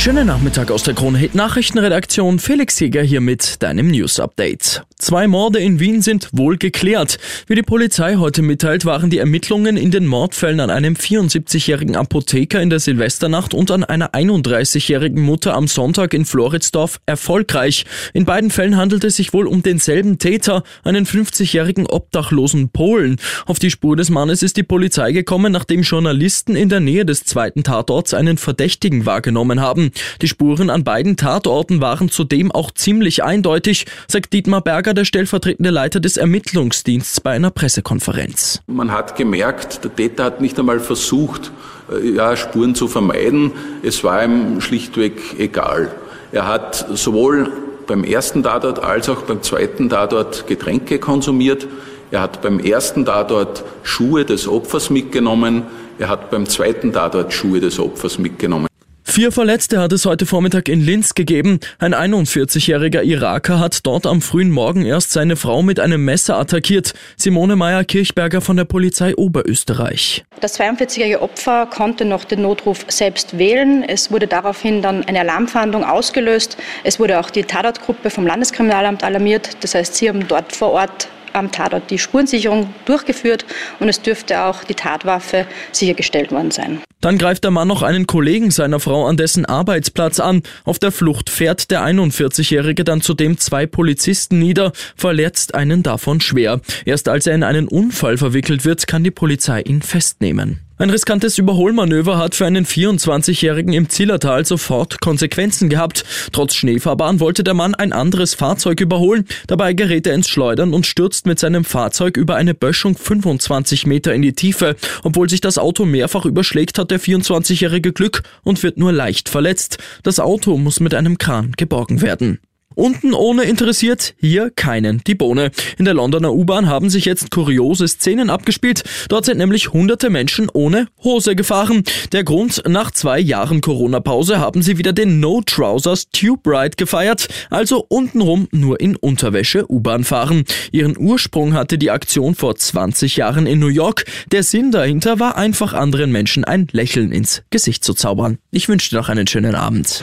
Schönen Nachmittag aus der Krone Hit Nachrichtenredaktion. Felix Jäger hier mit deinem News Update. Zwei Morde in Wien sind wohl geklärt. Wie die Polizei heute mitteilt, waren die Ermittlungen in den Mordfällen an einem 74-jährigen Apotheker in der Silvesternacht und an einer 31-jährigen Mutter am Sonntag in Floridsdorf erfolgreich. In beiden Fällen handelt es sich wohl um denselben Täter, einen 50-jährigen obdachlosen Polen. Auf die Spur des Mannes ist die Polizei gekommen, nachdem Journalisten in der Nähe des zweiten Tatorts einen Verdächtigen wahrgenommen haben. Die Spuren an beiden Tatorten waren zudem auch ziemlich eindeutig, sagt Dietmar Berger, der stellvertretende Leiter des Ermittlungsdienstes bei einer Pressekonferenz. Man hat gemerkt, der Täter hat nicht einmal versucht, äh, ja, Spuren zu vermeiden. Es war ihm schlichtweg egal. Er hat sowohl beim ersten Tatort als auch beim zweiten Tatort Getränke konsumiert. Er hat beim ersten Tatort Schuhe des Opfers mitgenommen. Er hat beim zweiten Tatort Schuhe des Opfers mitgenommen. Vier Verletzte hat es heute Vormittag in Linz gegeben. Ein 41-jähriger Iraker hat dort am frühen Morgen erst seine Frau mit einem Messer attackiert. Simone Meyer-Kirchberger von der Polizei Oberösterreich. Das 42-jährige Opfer konnte noch den Notruf selbst wählen. Es wurde daraufhin dann eine Alarmfahndung ausgelöst. Es wurde auch die Tatortgruppe vom Landeskriminalamt alarmiert. Das heißt, sie haben dort vor Ort am Tatort die Spurensicherung durchgeführt und es dürfte auch die Tatwaffe sichergestellt worden sein. Dann greift der Mann noch einen Kollegen seiner Frau an dessen Arbeitsplatz an. Auf der Flucht fährt der 41-Jährige dann zudem zwei Polizisten nieder, verletzt einen davon schwer. Erst als er in einen Unfall verwickelt wird, kann die Polizei ihn festnehmen. Ein riskantes Überholmanöver hat für einen 24-Jährigen im Zillertal sofort Konsequenzen gehabt. Trotz Schneefahrbahn wollte der Mann ein anderes Fahrzeug überholen. Dabei gerät er ins Schleudern und stürzt mit seinem Fahrzeug über eine Böschung 25 Meter in die Tiefe. Obwohl sich das Auto mehrfach überschlägt, hat der 24-Jährige Glück und wird nur leicht verletzt. Das Auto muss mit einem Kran geborgen werden. Unten ohne interessiert, hier keinen die Bohne. In der Londoner U-Bahn haben sich jetzt kuriose Szenen abgespielt. Dort sind nämlich hunderte Menschen ohne Hose gefahren. Der Grund, nach zwei Jahren Corona-Pause haben sie wieder den No Trousers Tube Ride gefeiert, also untenrum nur in Unterwäsche U-Bahn fahren. Ihren Ursprung hatte die Aktion vor 20 Jahren in New York. Der Sinn dahinter war einfach anderen Menschen ein Lächeln ins Gesicht zu zaubern. Ich wünsche dir noch einen schönen Abend.